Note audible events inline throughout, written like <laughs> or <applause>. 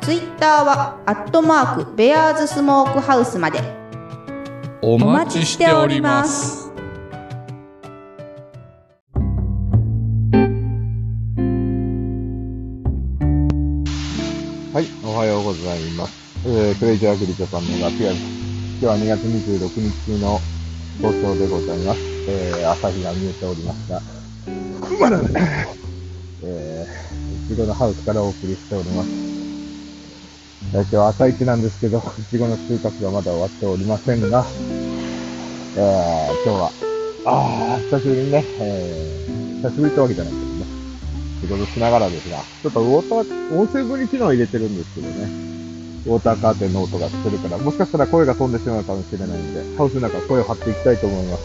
ツイッターはアットマークベアーズスモークハウスまでおお待ちしておりますはい、おはようございます。えー、クレイジーアグリコさんの楽屋です。今日は2月26日の東京でございます。えー、朝日が見えておりますが、<laughs> まだね、<laughs> えー、いちごのハウスからお送りしております。え今日は朝一なんですけど、いちごの収穫がまだ終わっておりませんが、えー、今日は、あー、久しぶりにね、えー、久しぶりってわけじゃないけどね、仕事しながらですが、ちょっとウォーター、音声分離機能を入れてるんですけどね。ウォーターカーテンの音がしてるから、もしかしたら声が飛んでしまうかもしれないんで、ハウスの中声を張っていきたいと思います。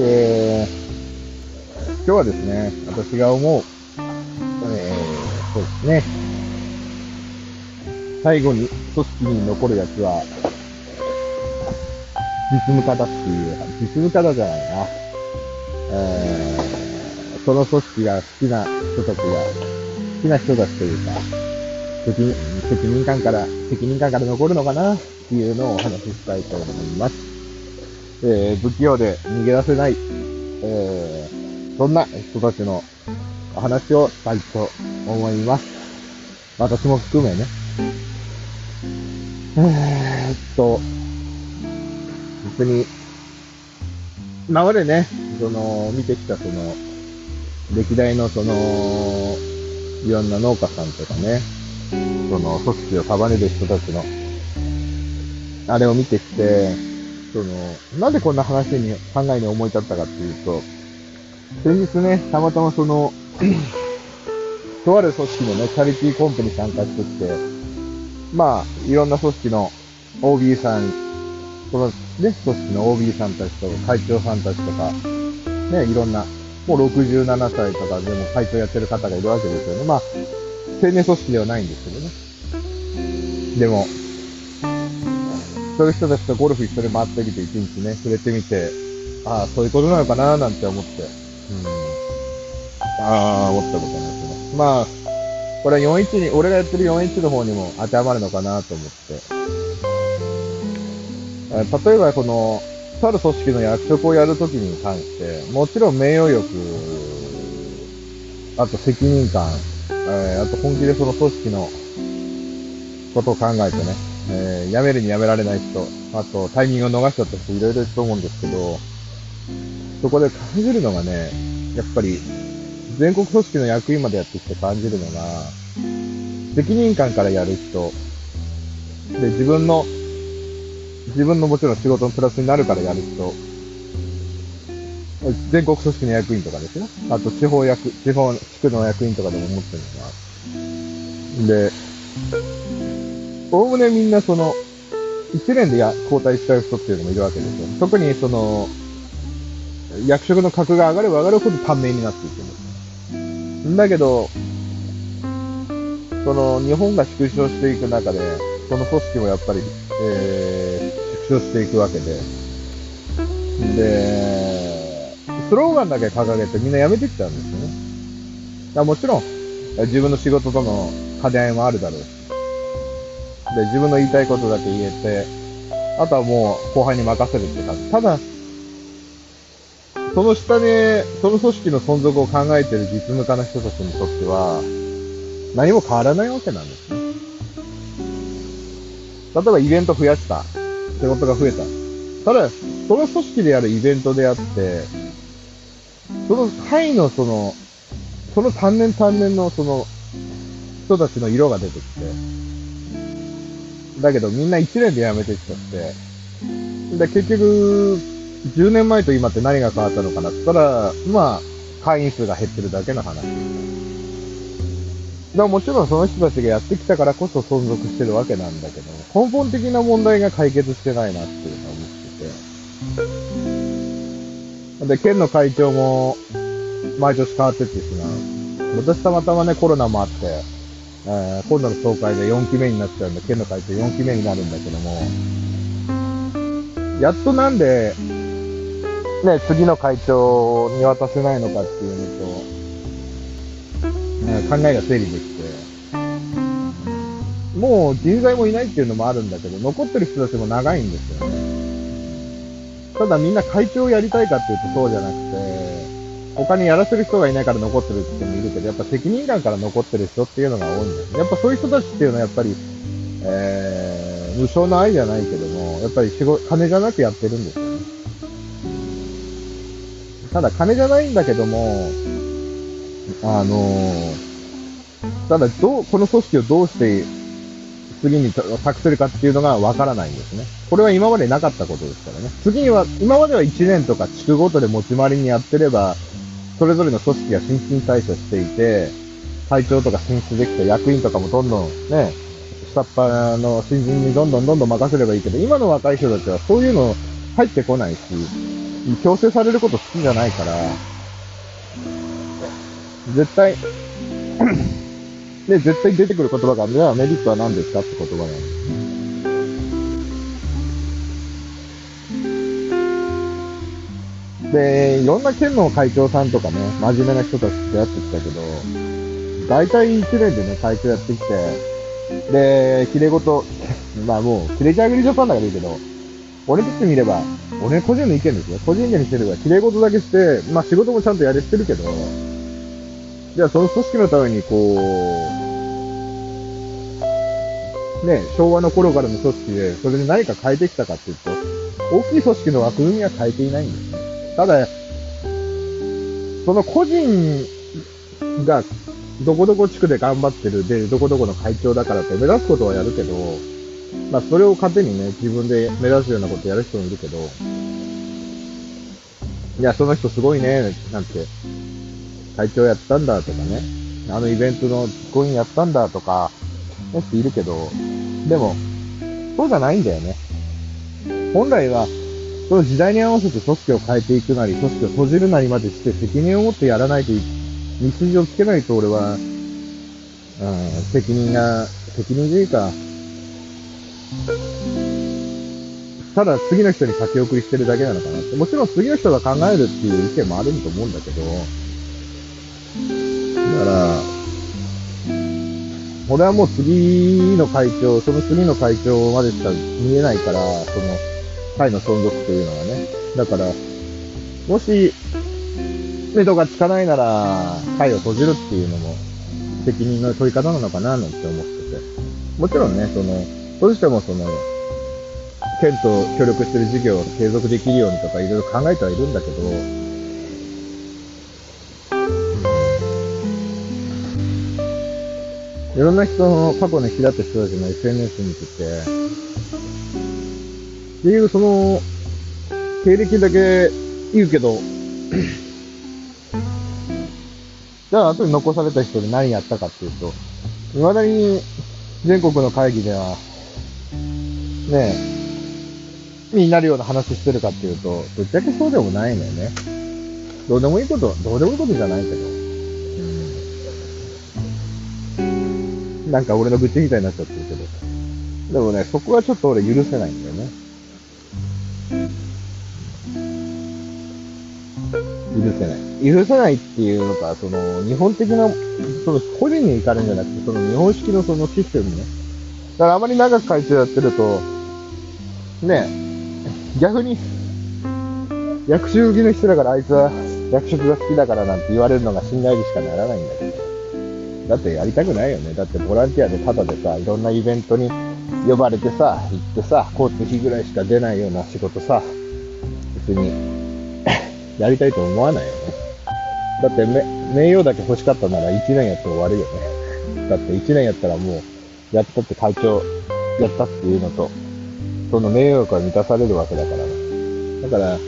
えー、今日はですね、私が思う、えー、そうですね。最後に組織に残るやつは、実務家だっていう、実務家だじゃないな。えー、その組織が好きな人たちが、好きな人たちというか、責任責任感から、責任感から残るのかなっていうのをお話ししたいと思います。えー、不器用で逃げ出せない、えー、そんな人たちのお話をしたいと思います。私も含めね。えーっと、別に、今までね、その、見てきたその、歴代のその、いろんな農家さんとかね、その組織を束ねる人たちの、あれを見てきて、その、なんでこんな話に、考えに思い立ったかっていうと、先日ね、たまたまその、とある組織のね、チャリティーコンペに参加してきて、まあ、いろんな組織の OB さん、そのね、組織の OB さんたちとか会長さんたちとか、ね、いろんな、もう67歳とかでも会長やってる方がいるわけですよね。まあ、青年組織ではないんですけどね。でも、そういう人たちとゴルフ一緒に回ってみて、一日ね、触れてみて、ああ、そういうことなのかななんて思って、うん。ああ、思ったことなんです。まあ、これは41に、俺がやってる41の方にも当てはまるのかなと思って。えー例えばこの、とある組織の役職をやるときに関して、もちろん名誉欲、あと責任感、えーあと本気でその組織のことを考えてね、えー辞めるに辞められない人、あとタイミングを逃しちゃった人いろいろいると思うんですけど、そこで感じるのがね、やっぱり全国組織の役員までやってきて感じるのが、責任感からやる人、で、自分の、自分のもちろん仕事のプラスになるからやる人、全国組織の役員とかですね。あと地方役、地方、地区の役員とかでも思ってるのが。で、おおむねみんなその、一年でや交代しちゃう人っていうのもいるわけですよ。特にその、役職の格が上がれば上がるほど短命になっていくんです。だけど、その日本が縮小していく中で、その組織もやっぱり、えー、縮小していくわけで、で、スローガンだけ掲げてみんな辞めてきちゃうんですよね。だもちろん、自分の仕事との兼ね合いもあるだろうし、で、自分の言いたいことだけ言えて、あとはもう後輩に任せるって感じ。ただ、その下で、その組織の存続を考えている実務家の人たちにとっては、何も変わらないわけなんですね。例えばイベント増やした。仕事が増えた。ただ、その組織でやるイベントであって、その範囲のその、その単年単年のその、人たちの色が出てきて、だけどみんな1年で辞めてきちゃって、で、結局、10年前と今って何が変わったのかなって言ったら、まあ、会員数が減ってるだけの話。だもちろんその人たちがやってきたからこそ存続してるわけなんだけど、根本的な問題が解決してないなっていうのは思ってて。で、県の会長も、毎年変わってってしまう。私たまたまね、コロナもあって、えー今度の総会で4期目になっちゃうんで、県の会長4期目になるんだけども、やっとなんで、ね、次の会長に渡せないのかっていうのと、ね、考えが整理できて、もう人材もいないっていうのもあるんだけど、残ってる人たちも長いんですよね。ただみんな会長をやりたいかっていうとそうじゃなくて、他にやらせる人がいないから残ってるって人もいるけど、やっぱ責任感から残ってる人っていうのが多いんですね。やっぱそういう人たちっていうのはやっぱり、えー、無償の愛じゃないけども、やっぱり仕事、金じゃなくやってるんですよ。ただ金じゃないんだけども、あのーただどう、この組織をどうして次に託せるかっていうのがわからないんですね。これは今までなかったことですからね。次には、今までは1年とか地区ごとで持ち回りにやってれば、それぞれの組織が新陳代謝していて、会長とか進出できて、役員とかもどんどんね、下っ端の新人にどんどんどんどん任せればいいけど、今の若い人たちはそういうの入ってこないし、強制されること好きじゃないから、絶対、で、絶対出てくる言葉が、じゃあメリットは何ですかって言葉なんです。で、いろんな県の会長さんとかね、真面目な人たちってやってきたけど、大体1年でね、会長やってきて、で、切れ事、まあもう、切れちゃぐりジャパンだからいいけど、俺にとってみれば、俺個人の意見ですよ。個人意見にしてれば、切れ事だけして、まあ仕事もちゃんとやれてるけど、じゃあその組織のためにこう、ね、昭和の頃からの組織で、それで何か変えてきたかっていうと、大きい組織の枠組みは変えていないんですね。ただ、その個人が、どこどこ地区で頑張ってる、で、どこどこの会長だからって目指すことはやるけど、まあそれを糧にね、自分で目指すようなことやる人もいるけど、いや、その人すごいね、なんて、会長やったんだとかね、あのイベントの実行委員やったんだとか、ねっているけど、でも、そうじゃないんだよね。本来は、その時代に合わせて組織を変えていくなり、組織を閉じるなりまでして責任を持ってやらないとい、道筋をつけないと俺は、うん、責任が、責任というか、ただ次の人に先送りしてるだけなのかなって。もちろん次の人が考えるっていう意見もあると思うんだけど、だから、俺はもう次の会長、その次の会長までしか見えないから、その会の存続というのはね。だから、もし、目処がつかないなら、会を閉じるっていうのも、責任の取り方なのかな、なんて思ってて。もちろんね、その、どうしてもその、県と協力してる事業を継続できるようにとかいろいろ考えてはいるんだけど、いろんな人の過去の開った人たちの SNS 見て。て、結局その、経歴だけ言うけど、<clears throat> じゃあ後に残された人で何やったかっていうと、未だに全国の会議では、ねえ、になるような話してるかっていうと、ぶっちゃけそうでもないのよね。どうでもいいこと、どうでもいいことじゃないけど。うん。なんか俺の愚痴みたいになっちゃってるけど。でもね、そこはちょっと俺許せないんだよね。許せない。許せないっていうのか、その、日本的な、その、個人に行かれるんじゃなくて、その、日本式のそのシステムね。だからあまり長く会長やってると、ね、逆に、役所行きの人だからあいつは役職が好きだからなんて言われるのが信頼にしかならないんだけど。だってやりたくないよね。だってボランティアでタダでさ、いろんなイベントに呼ばれてさ、行ってさ、交通費ぐらいしか出ないような仕事さ、別に <laughs> やりたいと思わないよね。だって名誉だけ欲しかったなら1年やって終わるよね。だって1年やったらもう、やったって会長やったっていうのと、その名誉欲は満たされるわけだからね。だから、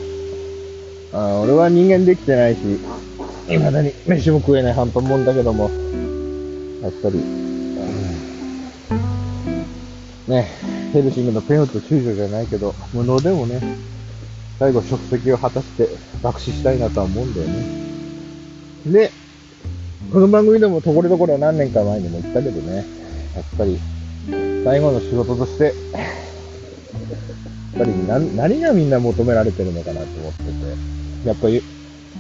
あ俺は人間できてないし、未だに飯も食えない半端もんだけども、やっぱり、うんね、ヘルシングのペンと救助じゃないけど、無能でもね、最後職責を果たして爆死したいなとは思うんだよね。で、この番組でもところどころ何年か前にも言ったけどね、やっぱり、最後の仕事として、やっぱり何何がみんな求められてるのかなと思ってて、やっぱり、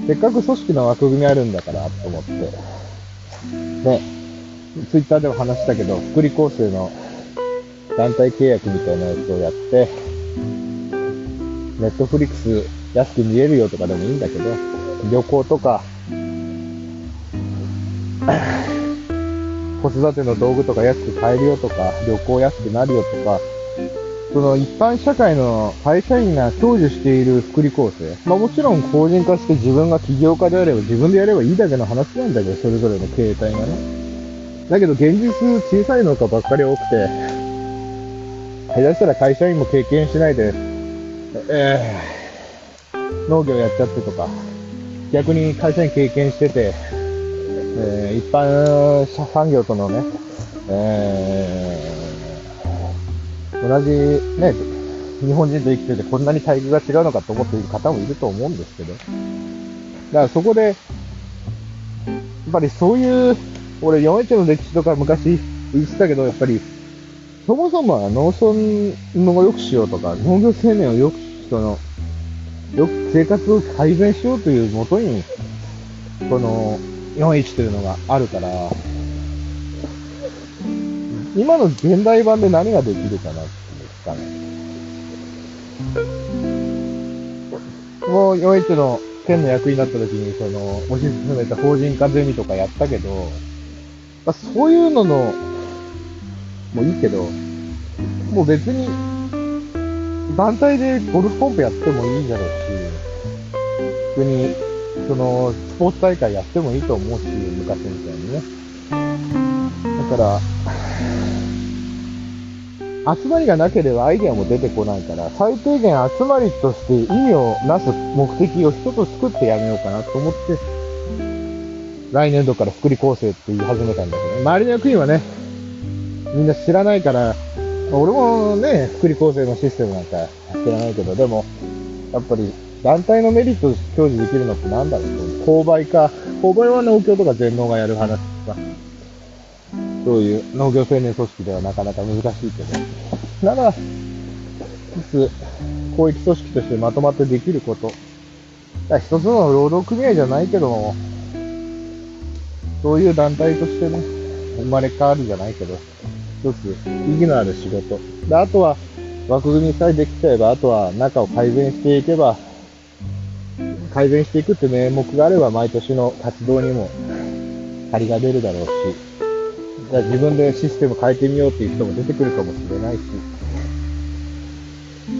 せっかく組織の枠組みあるんだからと思って、ね、ツイッターでも話したけど、福利厚生の団体契約みたいなやつをやって、ネットフリックス安く見れるよとかでもいいんだけど、旅行とか、子育ての道具とか安く買えるよとか、旅行安くなるよとか、その一般社会の会社員が享受している福利厚生。まあもちろん法人化して自分が起業家であれば自分でやればいいだけの話なんだけど、それぞれの形態がね。だけど現実小さい農家ばっかり多くて、下手したら会社員も経験しないで、えー農業やっちゃってとか、逆に会社員経験してて、えー一般社産業とのね、えー同じね、日本人と生きててこんなに待遇が違うのかと思っている方もいると思うんですけど、だからそこで、やっぱりそういう、俺4.1の歴史とか昔言ってたけど、やっぱり、そもそもは農村の良くしようとか、農業生命を良く、人の、よく生活を改善しようというもとに、この4.1というのがあるから、今の現代版で何ができるかなってですかね。もう4.1の県の役員になった時に、その、推し進めた法人化ゼミとかやったけど、まあ、そういうのの、もういいけど、もう別に、団体でゴルフコンペやってもいいだろうし、普通に、その、スポーツ大会やってもいいと思うし、昔みたいにね。から、集まりがなければアイデアも出てこないから、最低限集まりとして意味をなす目的を一つ作ってやめようかなと思って、来年度から福利厚生って言い始めたんだけど、ね、周りの役員はね、みんな知らないから、俺もね、福利厚生のシステムなんか知らないけど、でも、やっぱり団体のメリットを享受できるのってなんだろう購買か、購買は農協とか全農がやる話とか、そういう農業青年組織ではなかなか難しいけど、なら、いつ、広域組織としてまとまってできること。一つの労働組合じゃないけども、そういう団体としてね、生まれ変わるじゃないけど、一つ意義のある仕事。で、あとは枠組みさえできちゃえば、あとは中を改善していけば、改善していくって名目があれば、毎年の活動にも張りが出るだろうし、じゃあ自分でシステム変えてみようっていう人も出てくるかもしれないし、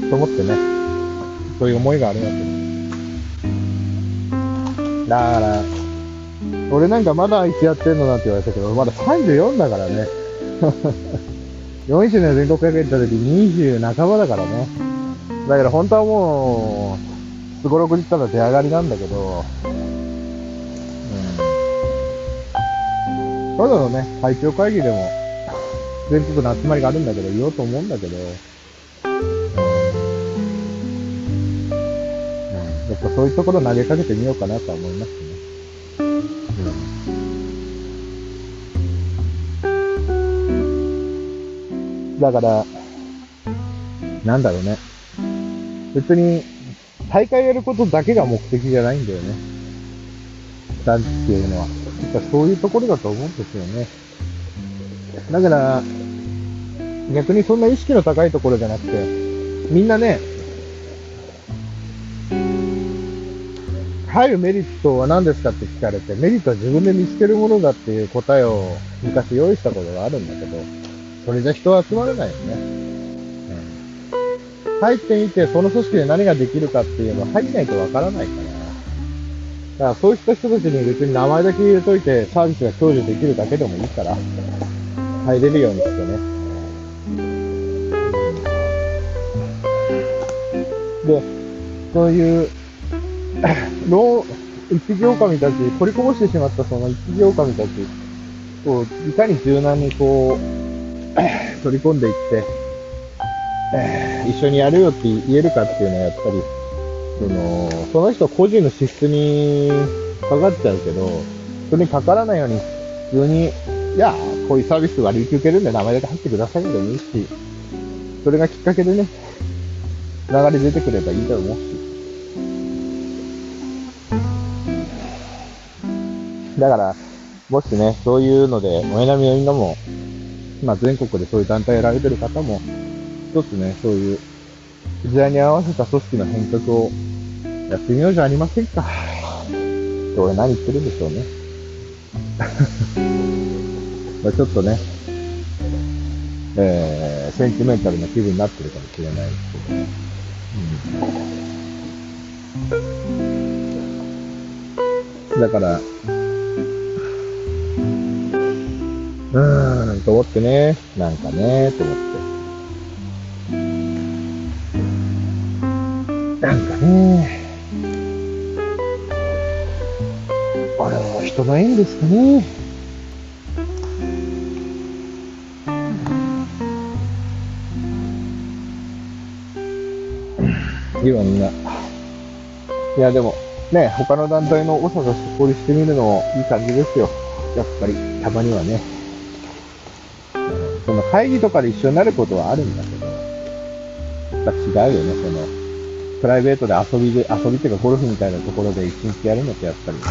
と思ってね、そういう思いがあるわけです。だから、俺なんかまだいつやってんのなんて言われたけど、まだ34だからね。<laughs> 41年全国大会行った時20半ばだからね。だから本当はもう、すごろくに行ったら出上がりなんだけど、うん。ただのね、会長会議でも、全国の集まりがあるんだけど、言おうと思うんだけど、うん。やっぱそういうところ投げかけてみようかなとは思いますね。うん。だから、なんだろうね。別に、大会やることだけが目的じゃないんだよね。団地っていうのは。やっぱそういうところだと思うんですよね。だから、逆にそんな意識の高いところじゃなくて、みんなね、入るメリットは何ですかって聞かれて、メリットは自分で見つけるものだっていう答えを昔用意したことがあるんだけど、それじゃ人は集まらないよね。うん、入ってみて、その組織で何ができるかっていうのは入んないとわからないか。だからそういった人たちに別に名前だけ入れといてサービスが享受できるだけでもいいから、入れるようにしてね。で、そういう、<coughs> 老、一匹狼たち、取りこぼしてしまったその一匹狼たちを、いかに柔軟にこう、<coughs> 取り込んでいって、一緒にやるよって言えるかっていうのはやっぱり、その、その人個人の資質にかかっちゃうけど、それにかからないように、普通に、いや、こういうサービス割り受けるんで名前だけ入ってくださいでもいいし、それがきっかけでね、流れ出てくればいいと思うし。だから、もしね、そういうので、お選びのみんなも、まあ全国でそういう団体やられてる方も、一つね、そういう、時代に合わせた組織の変革をやってみようじゃありませんか。って俺何言ってるんでしょうね。<laughs> まあちょっとね、えー、センチメンタルな気分になってるかもしれないですけど。うん、だから、うーん、と思ってね、なんかね、と思って。ね、あれは人の縁ですかね。いろんな。いや、でも、ね、他の団体の長として交流してみるのもいい感じですよ。やっぱり、たまにはね。その会議とかで一緒になることはあるんだけど、やっぱ違うよね、その、プライベートで遊びで、遊びっていうかゴルフみたいなところで一日やるのってやっぱりよ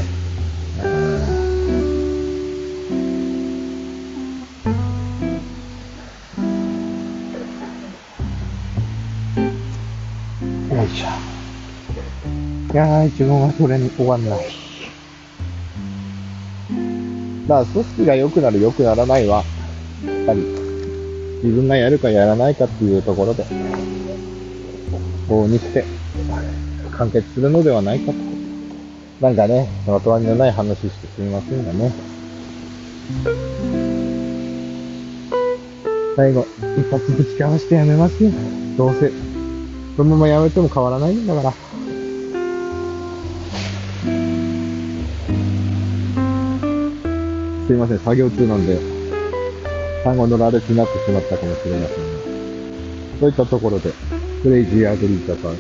いしょ。いやー、自分はそれに終わんない。まあ、組織が良くなる良くならないは、やっぱり、自分がやるかやらないかっていうところで、こうにして、完結するのではないかと。なんかね、まとまりのない話してすみませんがね。最後、一発ぶちかわしてやめますよ。どうせ、そのままやめても変わらないんだから。すいません、作業中なんで、単語の羅列になってしまったかもしれませんが。そういったところで、クレイジーアグリージャパン。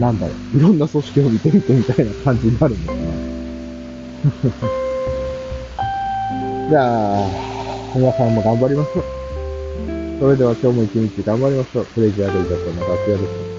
なんだろう、いろんな組織を見てみてみたいな感じになるんだな。<laughs> じゃあ、皆さんも頑張りましょう。それでは今日も一日頑張りましょう。クレイジーアグリージャパンの楽屋でした。